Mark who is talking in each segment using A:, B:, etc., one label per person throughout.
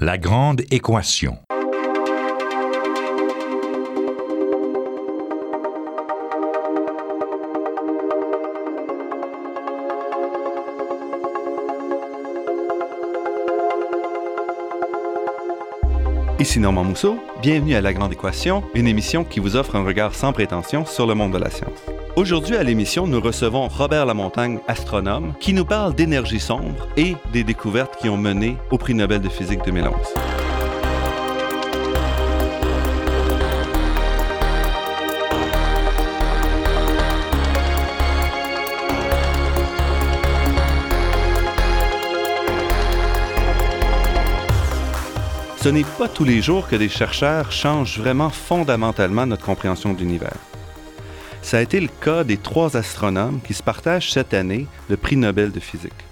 A: La grande équation.
B: Ici Normand Mousseau, bienvenue à La Grande Équation, une émission qui vous offre un regard sans prétention sur le monde de la science. Aujourd'hui à l'émission, nous recevons Robert Lamontagne, astronome, qui nous parle d'énergie sombre et des découvertes qui ont mené au prix Nobel de physique 2011. Ce n'est pas tous les jours que des chercheurs changent vraiment fondamentalement notre compréhension de l'univers. Ça a été le cas des trois astronomes qui se partagent cette année le prix Nobel de physique.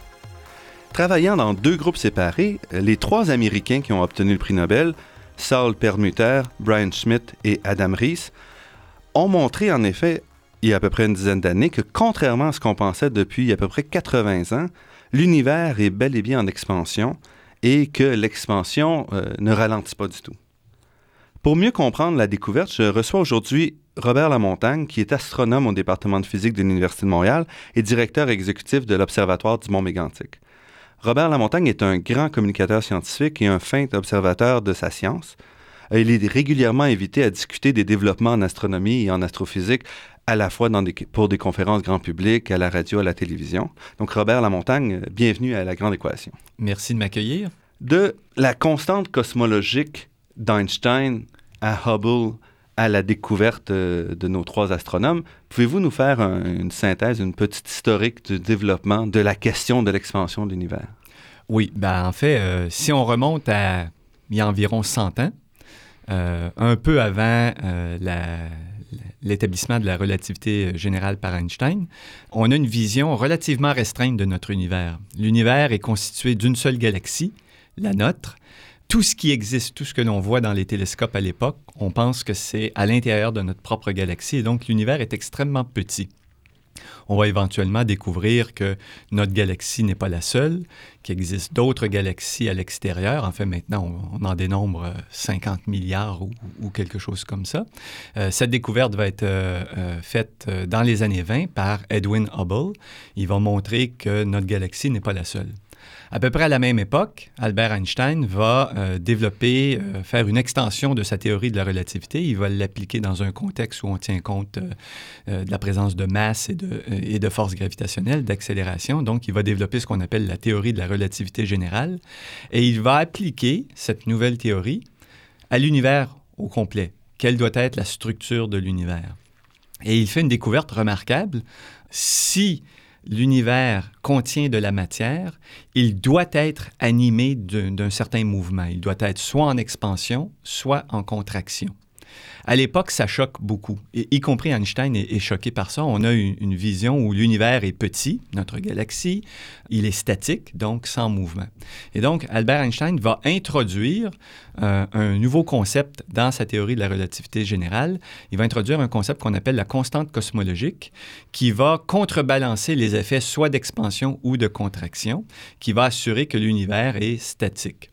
B: Travaillant dans deux groupes séparés, les trois Américains qui ont obtenu le prix Nobel, Saul Perlmutter, Brian Schmidt et Adam Rees, ont montré en effet, il y a à peu près une dizaine d'années, que contrairement à ce qu'on pensait depuis à peu près 80 ans, l'univers est bel et bien en expansion et que l'expansion euh, ne ralentit pas du tout. Pour mieux comprendre la découverte, je reçois aujourd'hui Robert Lamontagne, qui est astronome au département de physique de l'Université de Montréal et directeur exécutif de l'Observatoire du Mont Mégantic. Robert Lamontagne est un grand communicateur scientifique et un fin observateur de sa science. Il est régulièrement invité à discuter des développements en astronomie et en astrophysique, à la fois dans des, pour des conférences grand public, à la radio, à la télévision. Donc, Robert Lamontagne, bienvenue à La Grande Équation.
C: Merci de m'accueillir.
B: De la constante cosmologique d'Einstein à Hubble, à la découverte euh, de nos trois astronomes. Pouvez-vous nous faire un, une synthèse, une petite historique du développement de la question de l'expansion de l'univers?
C: Oui, ben en fait, euh, si on remonte à il y a environ 100 ans, euh, un peu avant l'établissement de la relativité générale par Einstein, on a une vision relativement restreinte de notre univers. L'univers est constitué d'une seule galaxie, la nôtre, tout ce qui existe, tout ce que l'on voit dans les télescopes à l'époque, on pense que c'est à l'intérieur de notre propre galaxie et donc l'univers est extrêmement petit. On va éventuellement découvrir que notre galaxie n'est pas la seule, qu'il existe d'autres galaxies à l'extérieur. En fait, maintenant, on, en dénombre 50 euh, milliards ou, quelque chose comme ça. Euh, cette découverte va être euh, faite dans les années 20 par Edwin Hubble. Il va montrer que notre galaxie n'est pas la seule. À peu près à la même époque, Albert Einstein va euh, développer, euh, faire une extension de sa théorie de la relativité. Il va l'appliquer dans un contexte où on tient compte euh, de la présence de masse et de, et de force gravitationnelle, d'accélération. Donc, il va développer ce qu'on appelle la théorie de la relativité générale. Et il va appliquer cette nouvelle théorie à l'univers au complet. Quelle doit être la structure de l'univers? Et il fait une découverte remarquable. Si l'univers contient de la matière, il doit être animé d'un certain mouvement. Il doit être soit en expansion, soit en contraction. À l'époque, ça choque beaucoup, y compris Einstein est, choqué par ça. On a une, vision où l'univers est petit, notre galaxie, il est statique, donc sans mouvement. Et donc, Albert Einstein va introduire euh, un nouveau concept dans sa théorie de la relativité générale. Il va introduire un concept qu'on appelle la constante cosmologique, qui va contrebalancer les effets soit d'expansion ou de contraction, qui va assurer que l'univers est statique.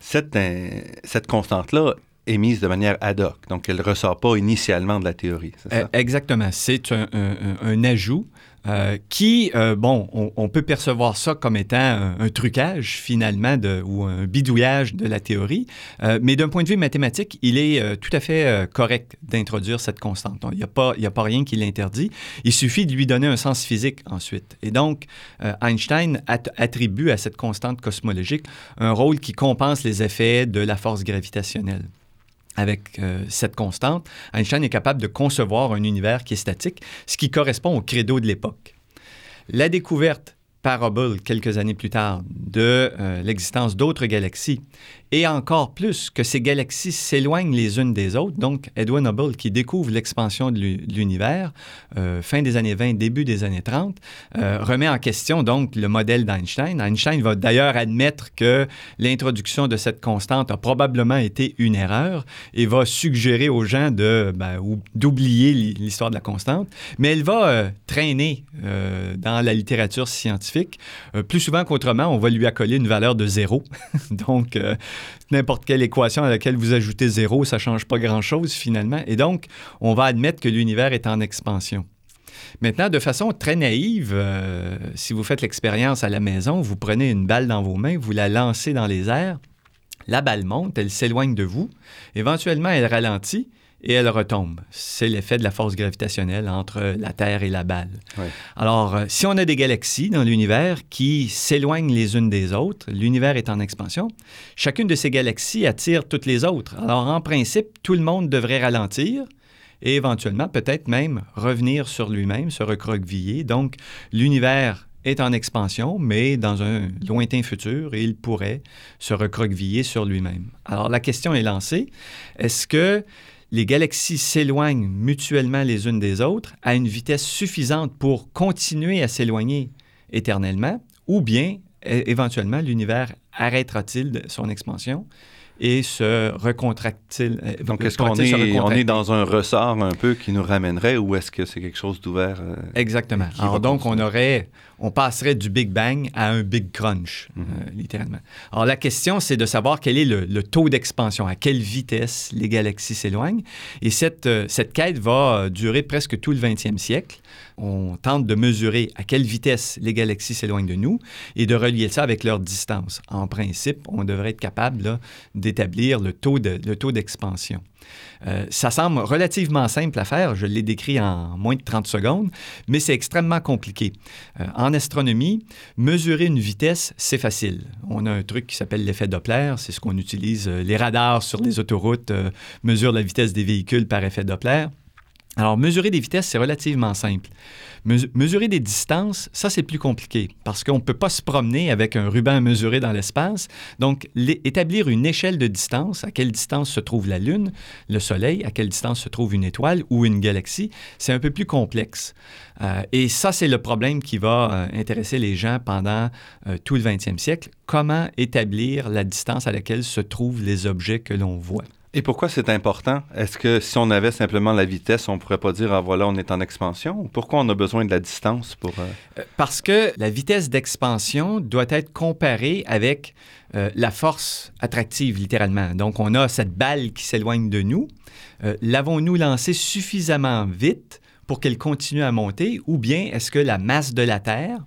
B: Cette, euh, cette constante-là est mise de manière ad hoc, donc elle ne ressort pas initialement de la théorie.
C: Euh, exactement. C'est un, ajout euh, qui, euh, bon, on, peut percevoir ça comme étant un, trucage finalement ou un bidouillage de la théorie, euh, mais d'un point de vue mathématique, il est tout à fait correct d'introduire cette constante. Il n'y a, pas, rien qui l'interdit. Il suffit de lui donner un sens physique ensuite. Et donc, Einstein at attribue à cette constante cosmologique un rôle qui compense les effets de la force gravitationnelle avec euh, cette constante, Einstein est capable de concevoir un univers qui est statique, ce qui correspond au credo de l'époque. La découverte par Hubble quelques années plus tard de euh, l'existence d'autres galaxies et encore plus que ces galaxies s'éloignent les unes des autres. Donc, Edwin Hubble, qui découvre l'expansion de l'univers, euh, fin des années 20, début des années 30, euh, remet en question donc le modèle d'Einstein. Einstein va d'ailleurs admettre que l'introduction de cette constante a probablement été une erreur et va suggérer aux gens ben, d'oublier l'histoire de la constante, mais elle va euh, traîner dans la littérature scientifique plus souvent qu'autrement, on va lui accoler une valeur de zéro. donc, n'importe quelle équation à laquelle vous ajoutez zéro, ça ne change pas grand-chose finalement. Et donc, on va admettre que l'univers est en expansion. Maintenant, de façon très naïve, euh, si vous faites l'expérience à la maison, vous prenez une balle dans vos mains, vous la lancez dans les airs, la balle monte, elle s'éloigne de vous, éventuellement elle ralentit, et elle retombe. C'est l'effet de la force gravitationnelle entre la Terre et la balle. Alors, euh, si on a des galaxies dans l'univers qui s'éloignent les unes des autres, l'univers est en expansion, chacune de ces galaxies attire toutes les autres. Alors, en principe, tout le monde devrait ralentir et éventuellement peut-être même revenir sur lui-même, se recroqueviller. Donc, l'univers est en expansion, mais dans un lointain futur, il pourrait se recroqueviller sur lui-même. Alors, la question est lancée. Est-ce que les galaxies s'éloignent mutuellement les unes des autres à une vitesse suffisante pour continuer à s'éloigner éternellement, ou bien éventuellement l'univers arrêtera-t-il son expansion? Et se recontracte-t-il?
B: Euh, Donc, est-ce qu'on est, on est dans un ressort un peu qui nous ramènerait ou est-ce que c'est quelque chose d'ouvert? Euh,
C: Exactement. Alors, donc, on aurait, on passerait du Big Bang à un Big Crunch, mhm. euh, littéralement. Alors, la question, c'est de savoir quel est le, taux d'expansion, à quelle vitesse les galaxies s'éloignent. Et cette, cette quête va durer presque tout le 20e siècle. On tente de mesurer à quelle vitesse les galaxies s'éloignent de nous et de relier ça avec leur distance. En principe, on devrait être capable d'établir le taux d'expansion. Euh, ça semble relativement simple à faire, je l'ai décrit en moins de 30 secondes, mais c'est extrêmement compliqué. Euh, en astronomie, mesurer une vitesse, c'est facile. On a un truc qui s'appelle l'effet Doppler, c'est ce qu'on utilise, euh, les radars sur les autoroutes mesurent la vitesse des véhicules par effet Doppler. Alors, mesurer des vitesses, c'est relativement simple. mesurer des distances, ça, c'est plus compliqué parce qu'on ne peut pas se promener avec un ruban mesuré dans l'espace. Donc, établir une échelle de distance, à quelle distance se trouve la Lune, le Soleil, à quelle distance se trouve une étoile ou une galaxie, c'est un peu plus complexe. Euh, et ça, c'est le problème qui va euh, intéresser les gens pendant euh, tout le 20e siècle. Comment établir la distance à laquelle se trouvent les objets que l'on voit?
B: Et pourquoi c'est important? Est-ce que si on avait simplement la vitesse, on pourrait pas dire, ah voilà, on est en expansion? Pourquoi on a besoin de la distance pour... Euh?
C: Euh, parce que la vitesse d'expansion doit être comparée avec euh, la force attractive, littéralement. Donc, on a cette balle qui s'éloigne de nous. L'avons-nous lancée suffisamment vite pour qu'elle continue à monter? Ou bien est-ce que la masse de la Terre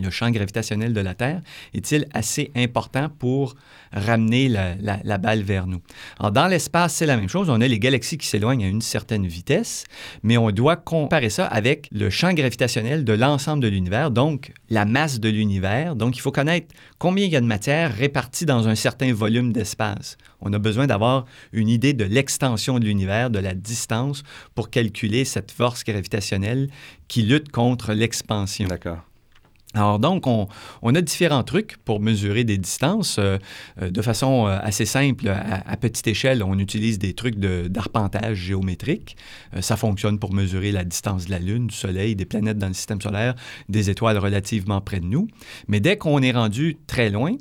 C: le champ gravitationnel de la Terre est-il assez important pour ramener la, balle vers nous? Alors, dans l'espace, c'est la même chose. On a les galaxies qui s'éloignent à une certaine vitesse, mais on doit comparer ça avec le champ gravitationnel de l'ensemble de l'univers, donc la masse de l'univers. Donc, il faut connaître combien il y a de matière répartie dans un certain volume d'espace. On a besoin d'avoir une idée de l'extension de l'univers, de la distance, pour calculer cette force gravitationnelle qui lutte contre l'expansion.
B: D'accord.
C: Alors donc, on, a différents trucs pour mesurer des distances. Euh, euh, de façon euh, assez simple, à, petite échelle, on utilise des trucs d'arpentage géométrique. ça fonctionne pour mesurer la distance de la Lune, du Soleil, des planètes dans le système solaire, des étoiles relativement près de nous. Mais dès qu'on est rendu très loin,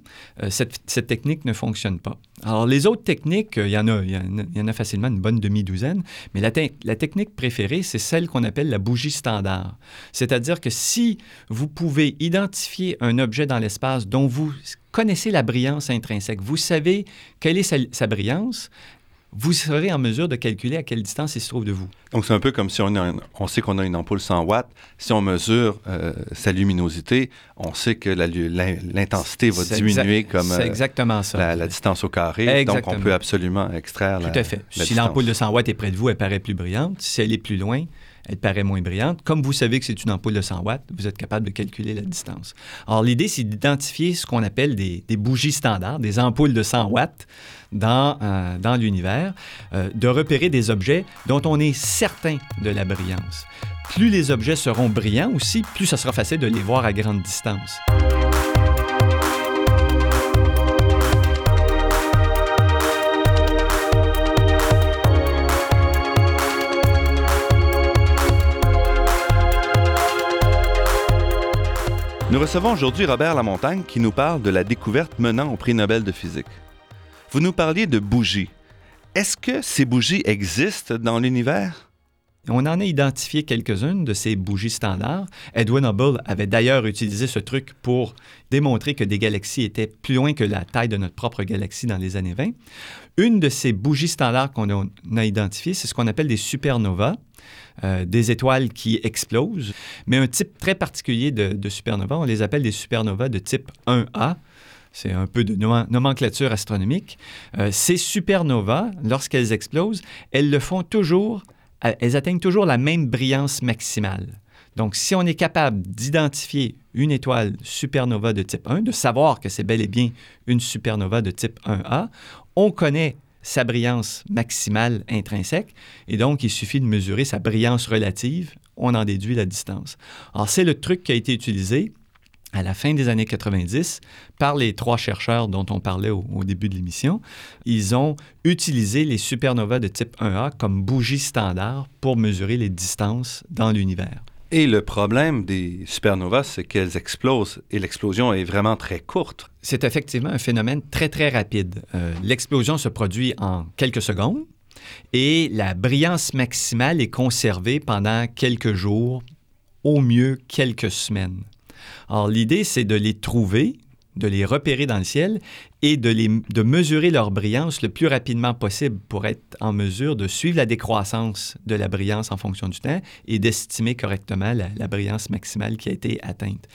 C: cette, technique ne fonctionne pas. Alors, les autres techniques, il y en a, il y en a, facilement une bonne demi-douzaine, mais la, la, technique préférée, c'est celle qu'on appelle la bougie standard. C'est-à-dire que si vous pouvez identifier un objet dans l'espace dont vous connaissez la brillance intrinsèque, vous savez quelle est sa, sa brillance, vous serez en mesure de calculer à quelle distance il se trouve de vous.
B: Donc, c'est un peu comme si on, a on sait qu'on a une ampoule 100 watts. Si on mesure euh, sa luminosité, on sait que l'intensité va diminuer comme
C: euh, exactement ça.
B: La, distance au carré. Donc, on peut absolument extraire
C: Tout à fait. si l'ampoule de 100 watts est près de vous, elle paraît plus brillante. Si elle est plus loin, elle paraît moins brillante. Comme vous savez que c'est une ampoule de 100 watts, vous êtes capable de calculer la distance. Alors, l'idée, c'est d'identifier ce qu'on appelle des, bougies standards, des ampoules de 100 watts dans, euh, l'univers, euh, de repérer des objets dont on est certain de la brillance. Plus les objets seront brillants aussi, plus ça sera facile de les voir à grande distance.
B: Recevons aujourd'hui Robert Lamontagne qui nous parle de la découverte menant au prix Nobel de physique. Vous nous parliez de bougies. Est-ce que ces bougies existent dans l'univers?
C: On en a identifié quelques-unes de ces bougies standards. Edwin Hubble avait d'ailleurs utilisé ce truc pour démontrer que des galaxies étaient plus loin que la taille de notre propre galaxie dans les années 20. Une de ces bougies standards qu'on a, identifiées, c'est ce qu'on appelle des supernovas. Euh, des étoiles qui explosent, mais un type très particulier de, de supernovas, on les appelle des supernovas de type 1A. C'est un peu de nomenclature astronomique. Euh, ces supernovas, lorsqu'elles explosent, elles le font toujours, elles atteignent toujours la même brillance maximale. Donc, si on est capable d'identifier une étoile supernova de type 1, de savoir que c'est bel et bien une supernova de type 1A, on connaît sa brillance maximale intrinsèque, et donc il suffit de mesurer sa brillance relative, on en déduit la distance. Alors, c'est le truc qui a été utilisé à la fin des années 90 par les trois chercheurs dont on parlait au, début de l'émission. Ils ont utilisé les supernovas de type 1A comme bougies standard pour mesurer les distances dans l'univers.
B: Et le problème des supernovas, c'est qu'elles explosent et l'explosion est vraiment très courte.
C: C'est effectivement un phénomène très, très rapide. Euh, l'explosion se produit en quelques secondes et la brillance maximale est conservée pendant quelques jours, au mieux quelques semaines. Alors, l'idée, c'est de les trouver, de les repérer dans le ciel et de, les, de mesurer leur brillance le plus rapidement possible pour être en mesure de suivre la décroissance de la brillance en fonction du temps et d'estimer correctement la, brillance maximale qui a été atteinte.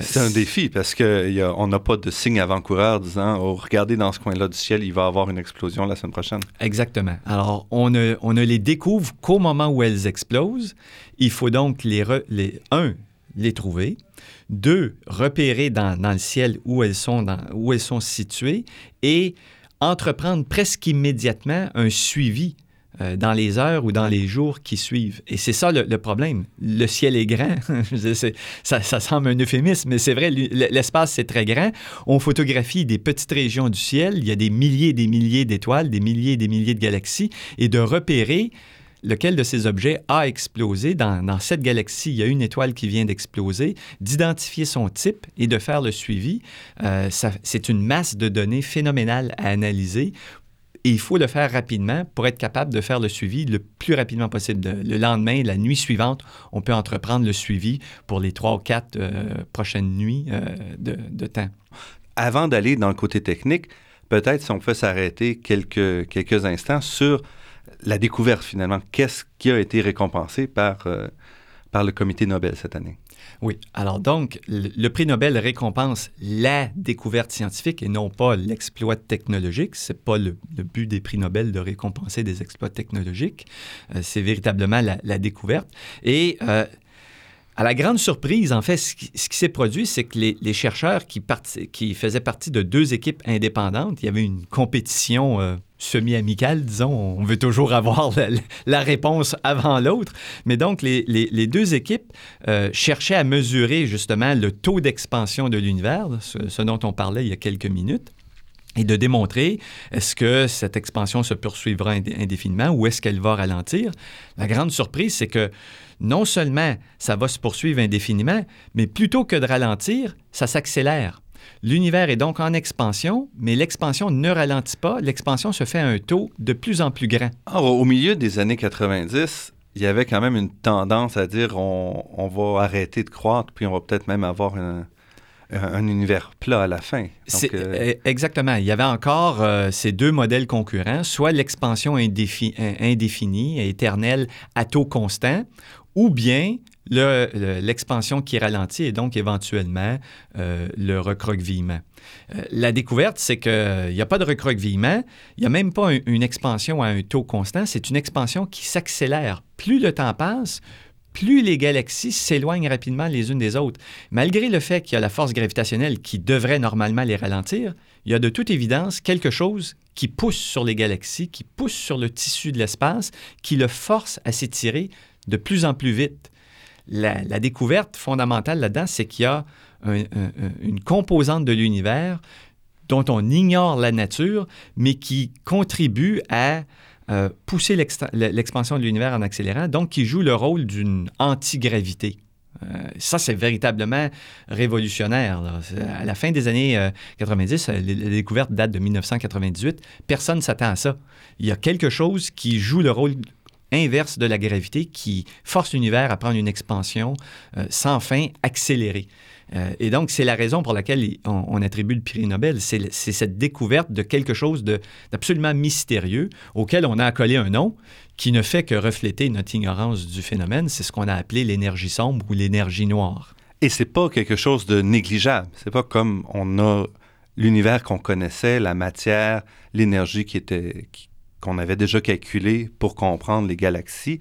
B: C'est un défi parce qu'on n'a pas de signe avant-coureur disant oh, regardez dans ce coin-là du ciel, il va y avoir une explosion la semaine prochaine.
C: Exactement. Alors, on ne, on ne les découvre qu'au moment où elles explosent. Il faut donc les, les un, les trouver. Deux, repérer dans, le ciel où elles, sont où elles sont situées et entreprendre presque immédiatement un suivi euh, dans les heures ou dans les jours qui suivent. Et c'est ça le, problème. Le ciel est grand. ça, ça, semble un euphémisme, mais c'est vrai, l'espace, c'est très grand. On photographie des petites régions du ciel. Il y a des milliers et des milliers d'étoiles, des milliers et des milliers de galaxies. Et de repérer lequel de ces objets a explosé. Dans, cette galaxie, il y a une étoile qui vient d'exploser, d'identifier son type et de faire le suivi. Euh, c'est une masse de données phénoménale à analyser. Et il faut le faire rapidement pour être capable de faire le suivi le plus rapidement possible. Le lendemain, la nuit suivante, on peut entreprendre le suivi pour les trois ou quatre euh, prochaines nuits euh, de, temps.
B: Avant d'aller dans le côté technique, peut-être si on peut s'arrêter quelques, quelques instants sur la découverte finalement. Qu'est-ce qui a été récompensé par, euh, par le comité Nobel cette année?
C: Oui. Alors donc, le, prix Nobel récompense la découverte scientifique et non pas l'exploit technologique. C'est pas le, but des prix Nobel de récompenser des exploits technologiques. Euh, c'est véritablement la, découverte. Et euh, à la grande surprise, en fait, ce qui, s'est produit, c'est que les, chercheurs qui, qui, faisaient partie de deux équipes indépendantes, il y avait une compétition semi-amicale, disons. On veut toujours avoir la, réponse avant l'autre. Mais donc, les, deux équipes euh, cherchaient à mesurer justement le taux d'expansion de l'univers, ce, dont on parlait il y a quelques minutes et de démontrer est-ce que cette expansion se poursuivra indéfiniment ou est-ce qu'elle va ralentir. La grande surprise, c'est que non seulement ça va se poursuivre indéfiniment, mais plutôt que de ralentir, ça s'accélère. L'univers est donc en expansion, mais l'expansion ne ralentit pas. L'expansion se fait à un taux de plus en plus grand.
B: au milieu des années 90, il y avait quand même une tendance à dire on, va arrêter de croître, puis on va peut-être même avoir un, univers plat à la fin.
C: Euh, exactement. Il y avait encore euh, ces deux modèles concurrents, soit l'expansion indéfinie, éternelle à taux constant, ou bien l'expansion qui ralentit et donc éventuellement euh, le recroquevillement. Euh, la découverte, c'est qu'il n'y a pas de recroquevillement, il n'y a même pas une expansion à un taux constant, c'est une expansion qui s'accélère. Plus le temps passe, plus les galaxies s'éloignent rapidement les unes des autres. Malgré le fait qu'il y a la force gravitationnelle qui devrait normalement les ralentir, il y a de toute évidence quelque chose qui pousse sur les galaxies, qui pousse sur le tissu de l'espace, qui le force à s'étirer de plus en plus vite la, découverte fondamentale là-dedans, c'est qu'il y a une composante de l'univers dont on ignore la nature, mais qui contribue à euh, pousser l'expansion de l'univers en accélérant, donc qui joue le rôle d'une antigravité. Euh, ça, c'est véritablement révolutionnaire. À la fin des années 90, euh, la découverte date de 1998. Personne ne s'attend à ça. Il y a quelque chose qui joue le rôle inverse de la gravité qui force l'univers à prendre une expansion euh, sans fin accélérée. Euh, et donc, c'est la raison pour laquelle on, attribue le prix Nobel. C'est cette découverte de quelque chose d'absolument mystérieux auquel on a accolé un nom qui ne fait que refléter notre ignorance du phénomène. C'est ce qu'on a appelé l'énergie sombre ou l'énergie noire.
B: Et c'est pas quelque chose de négligeable. C'est pas comme on a l'univers qu'on connaissait, la matière, l'énergie qui était qu'on avait déjà calculé pour comprendre les galaxies.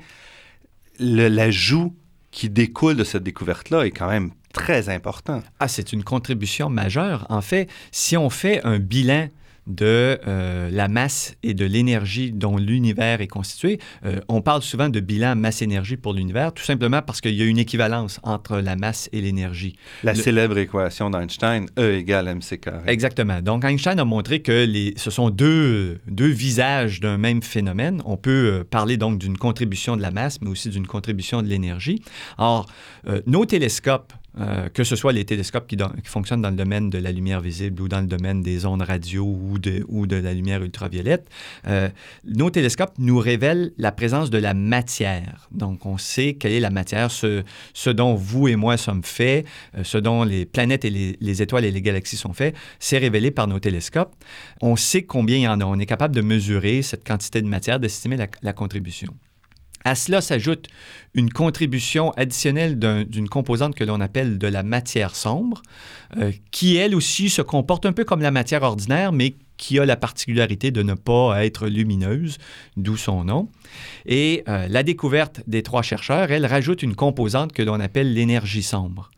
B: L'ajout qui découle de cette découverte-là est quand même très important.
C: Ah, c'est une contribution majeure. En fait, si on fait un bilan de euh, la masse et de l'énergie dont l'univers est constitué. Euh, on parle souvent de bilan masse-énergie pour l'univers, tout simplement parce qu'il y a une équivalence entre la masse et l'énergie.
B: La célèbre équation d'Einstein, E égale mc carré.
C: Exactement. Donc Einstein a montré que les, ce sont deux, deux visages d'un même phénomène. On peut euh, parler donc d'une contribution de la masse, mais aussi d'une contribution de l'énergie. Or, nos télescopes euh, que ce soit les télescopes qui, fonctionnent dans le domaine de la lumière visible ou dans le domaine des ondes radio ou de, la lumière ultraviolette, euh, nos télescopes nous révèlent la présence de la matière. Donc, on sait quelle est la matière, ce, ce dont vous et moi sommes faits, euh, ce dont les planètes et les, étoiles et les galaxies sont faits, c'est révélé par nos télescopes. On sait combien il y en a. On est capable de mesurer cette quantité de matière, d'estimer la contribution. À cela s'ajoute une contribution additionnelle d'une composante que l'on appelle de la matière sombre, euh, qui elle aussi se comporte un peu comme la matière ordinaire, mais qui a la particularité de ne pas être lumineuse, d'où son nom. Et euh, la découverte des trois chercheurs, elle rajoute une composante que l'on appelle l'énergie sombre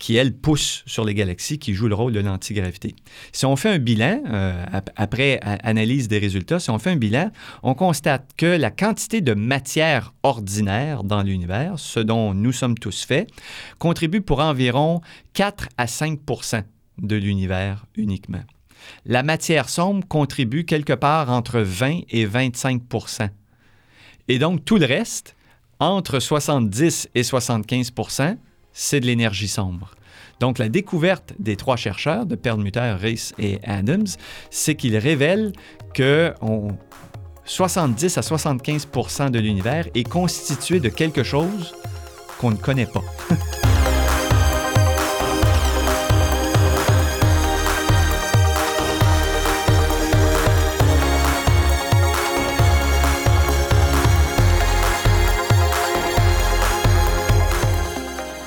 C: qui, elle, pousse sur les galaxies, qui joue le rôle de l'antigravité. Si on fait un bilan, euh, après analyse des résultats, si on fait un bilan, on constate que la quantité de matière ordinaire dans l'univers, ce dont nous sommes tous faits, contribue pour environ 4 à 5% de l'univers uniquement. La matière sombre contribue quelque part entre 20 et 25% Et donc tout le reste, entre 70 et 75% c'est de l'énergie sombre. Donc, la découverte des trois chercheurs, de Perlmutter, Reis et Adams, c'est qu'ils révèlent que 70 à 75% de l'univers est constitué de quelque chose qu'on ne connaît pas.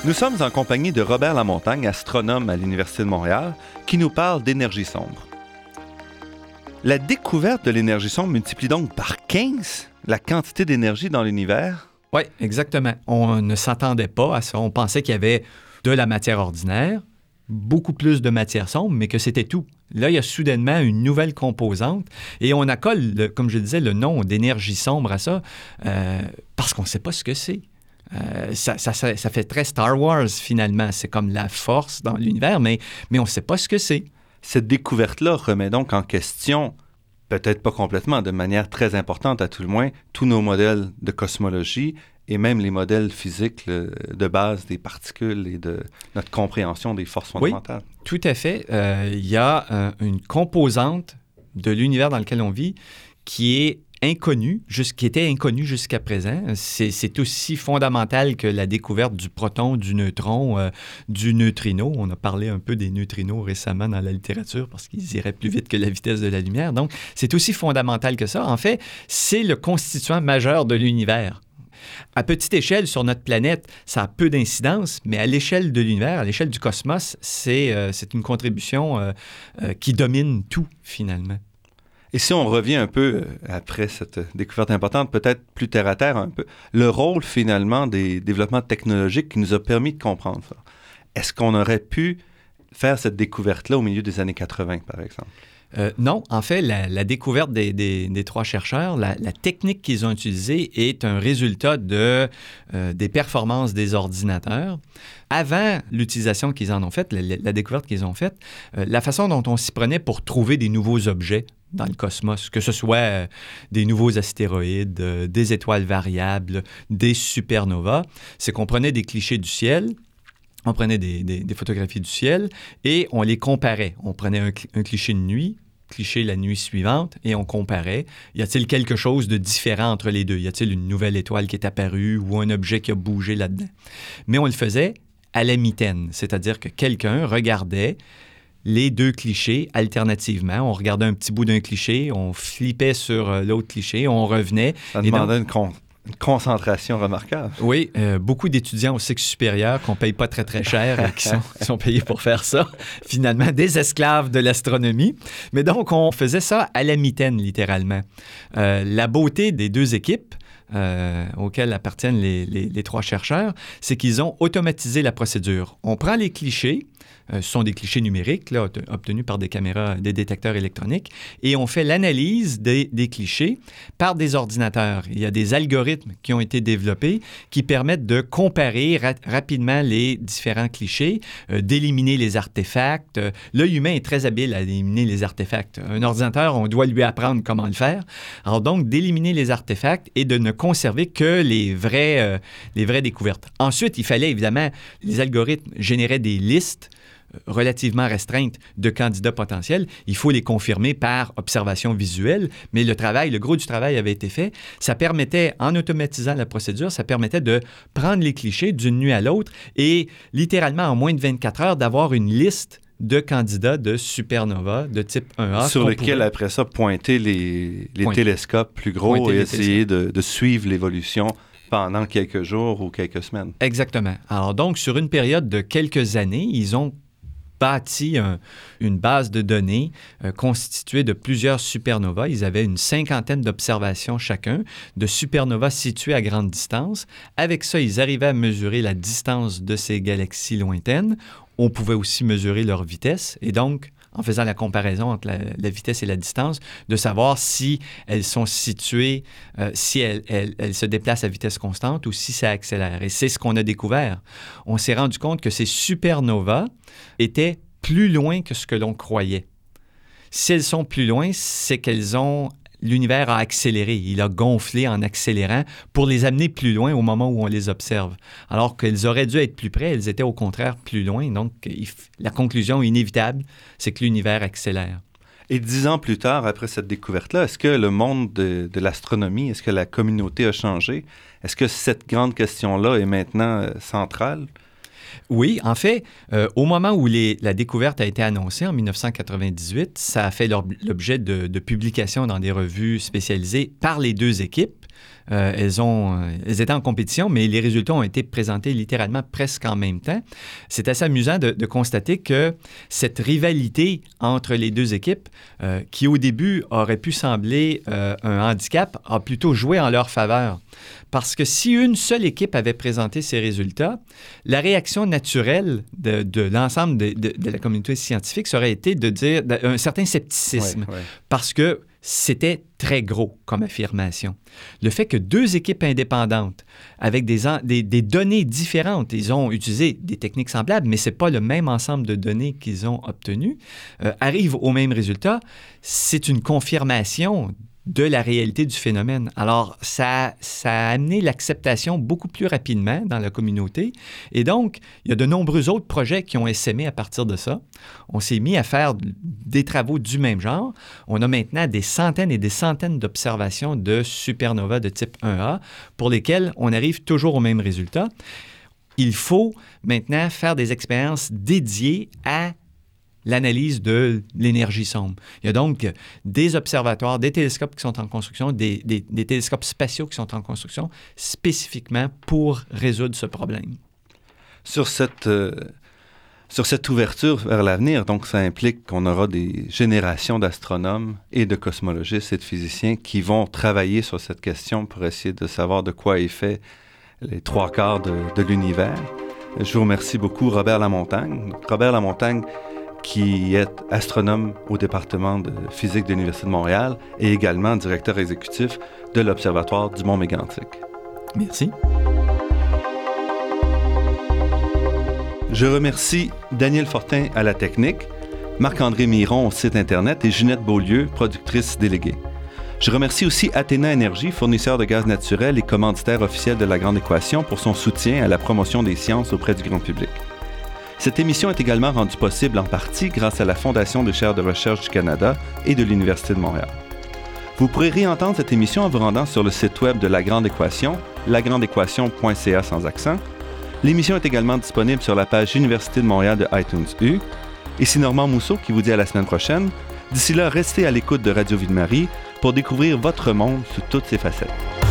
B: Nous sommes en compagnie de Robert Lamontagne, astronome à l'Université de Montréal, qui nous parle d'énergie sombre. La découverte de l'énergie sombre multiplie donc par 15 la quantité d'énergie dans l'univers.
C: Oui, exactement. On ne s'attendait pas à ça. On pensait qu'il y avait de la matière ordinaire, beaucoup plus de matière sombre, mais que c'était tout. Là, il y a soudainement une nouvelle composante et on accole, comme je disais, le nom d'énergie sombre à ça euh, parce qu'on ne sait pas ce que c'est. Euh, ça, fait très Star Wars finalement. C'est comme la force dans l'univers, mais, mais on ne sait pas ce que c'est.
B: Cette découverte-là remet donc en question, peut-être pas complètement, de manière très importante à tout le moins, tous nos modèles de cosmologie et même les modèles physiques de base des particules et de notre compréhension des forces fondamentales.
C: Oui, tout à fait. Euh, il y a euh, une composante de l'univers dans lequel on vit qui est inconnu, qui était inconnu jusqu'à présent. C'est aussi fondamental que la découverte du proton, du neutron, euh, du neutrino. On a parlé un peu des neutrinos récemment dans la littérature parce qu'ils iraient plus vite que la vitesse de la lumière. Donc, c'est aussi fondamental que ça. En fait, c'est le constituant majeur de l'univers. À petite échelle, sur notre planète, ça a peu d'incidence, mais à l'échelle de l'univers, à l'échelle du cosmos, c'est euh, une contribution euh, qui domine tout, finalement.
B: Et si on revient un peu euh, après cette découverte importante, peut-être plus terre à terre un peu, le rôle finalement des développements technologiques qui nous a permis de comprendre ça. Est-ce qu'on aurait pu faire cette découverte-là au milieu des années 80, par exemple?
C: Euh, non, en fait, la, découverte des, trois chercheurs, la, technique qu'ils ont utilisée est un résultat de, euh, des performances des ordinateurs. Avant l'utilisation qu'ils en ont faite, la, découverte qu'ils ont faite, la façon dont on s'y prenait pour trouver des nouveaux objets dans le cosmos, que ce soit euh, des nouveaux astéroïdes, euh, des étoiles variables, des supernovas, c'est qu'on prenait des clichés du ciel, on prenait des, photographies du ciel et on les comparait. On prenait un, cliché de nuit, cliché la nuit suivante et on comparait. Y a-t-il quelque chose de différent entre les deux? Y a-t-il une nouvelle étoile qui est apparue ou un objet qui a bougé là-dedans? Mais on le faisait à la mitaine, c'est-à-dire que quelqu'un regardait les deux clichés alternativement. On regardait un petit bout d'un cliché, on flippait sur euh, l'autre cliché, on revenait.
B: Ça demandait une, concentration remarquable.
C: Oui, euh, beaucoup d'étudiants au cycle supérieur qu'on ne paye pas très très cher et qui sont, payés pour faire ça. Finalement, des esclaves de l'astronomie. Mais donc, on faisait ça à la mitaine, littéralement. Euh, la beauté des deux équipes, auxquelles appartiennent les, les trois chercheurs, c'est qu'ils ont automatisé la procédure. On prend les clichés, euh, sont des clichés numériques obtenus par des caméras, des détecteurs électroniques, et on fait l'analyse des, clichés par des ordinateurs. Il y a des algorithmes qui ont été développés qui permettent de comparer rapidement les différents clichés, euh, d'éliminer les artefacts. Euh, l'œil humain est très habile à éliminer les artefacts. Un ordinateur, on doit lui apprendre comment le faire. Alors donc, d'éliminer les artefacts et de ne conserver que les les vraies découvertes. Ensuite, il fallait évidemment, les algorithmes généraient des listes relativement restreinte de candidats potentiels. Il faut les confirmer par observation visuelle, mais le travail, le gros du travail avait été fait. Ça permettait, en automatisant la procédure, ça permettait de prendre les clichés d'une nuit à l'autre et littéralement en moins de 24 heures d'avoir une liste de candidats de supernova de type 1A.
B: Sur lesquels, après ça, pointer les, télescopes plus gros et essayer de, de suivre l'évolution pendant quelques jours ou quelques semaines.
C: Exactement. Alors donc, sur une période de quelques années, ils ont bâti une base de données euh, constituée de plusieurs supernovas. Ils avaient une cinquantaine d'observations chacun de supernovas situées à grande distance. Avec ça, ils arrivaient à mesurer la distance de ces galaxies lointaines. On pouvait aussi mesurer leur vitesse et donc en faisant la comparaison entre la, vitesse et la distance, de savoir si elles sont situées, euh, si elles, elles, se déplacent à vitesse constante ou si ça accélère. Et c'est ce qu'on a découvert. On s'est rendu compte que ces supernovas étaient plus loin que ce que l'on croyait. Si elles sont plus loin, c'est qu'elles ont l'univers a accéléré, il a gonflé en accélérant pour les amener plus loin au moment où on les observe. Alors qu'elles auraient dû être plus près, elles étaient au contraire plus loin. Donc, la conclusion inévitable, c'est que l'univers accélère.
B: Et dix ans plus tard, après cette découverte-là, est-ce que le monde de, l'astronomie, est-ce que la communauté a changé? Est-ce que cette grande question-là est maintenant euh, centrale?
C: Oui, en fait, euh, au moment où la découverte a été annoncée en 1998, ça a fait l'objet de, de publications dans des revues spécialisées par les deux équipes. Euh, elles, ont, euh, elles étaient en compétition, mais les résultats ont été présentés littéralement presque en même temps. C'est assez amusant de, constater que cette rivalité entre les deux équipes, euh, qui au début aurait pu sembler un handicap, a plutôt joué en leur faveur. Parce que si une seule équipe avait présenté ses résultats, la réaction naturelle de, l'ensemble de, la communauté scientifique serait été de dire un certain scepticisme. Parce que c'était très gros comme affirmation. Le fait que deux équipes indépendantes, avec des, données différentes, ils ont utilisé des techniques semblables, mais ce n'est pas le même ensemble de données qu'ils ont obtenues, euh, arrivent au même résultat, c'est une confirmation de la réalité du phénomène. Alors, ça, a amené l'acceptation beaucoup plus rapidement dans la communauté. Et donc, il y a de nombreux autres projets qui ont essaimé à partir de ça. On s'est mis à faire des travaux du même genre. On a maintenant des centaines et des centaines d'observations de supernovas de type 1A pour lesquelles on arrive toujours au même résultat. Il faut maintenant faire des expériences dédiées à l'analyse de l'énergie sombre. Il y a donc des observatoires, des télescopes qui sont en construction, des, télescopes spatiaux qui sont en construction spécifiquement pour résoudre ce problème.
B: Sur cette, euh, sur cette ouverture vers l'avenir, donc ça implique qu'on aura des générations d'astronomes et de cosmologistes et de physiciens qui vont travailler sur cette question pour essayer de savoir de quoi est fait les trois quarts de, de l'univers. Je vous remercie beaucoup, Robert Lamontagne. Robert Lamontagne, qui est astronome au département de physique de l'Université de Montréal et également directeur exécutif de l'Observatoire du Mont Mégantic.
C: Merci.
B: Je remercie Daniel Fortin à la technique, Marc-André Miron au site Internet et Ginette Beaulieu, productrice déléguée. Je remercie aussi Athéna Énergie, fournisseur de gaz naturel et commanditaire officiel de la Grande Équation, pour son soutien à la promotion des sciences auprès du grand public. Cette émission est également rendue possible en partie grâce à la Fondation de chaires de recherche du Canada et de l'Université de Montréal. Vous pourrez réentendre cette émission en vous rendant sur le site web de La Grande Équation, lagrandeéquation.ca sans accent. L'émission est également disponible sur la page Université de Montréal de iTunes U. C'est Normand Mousseau qui vous dit à la semaine prochaine. D'ici là, restez à l'écoute de Radio Ville-Marie pour découvrir votre monde sous toutes ses facettes.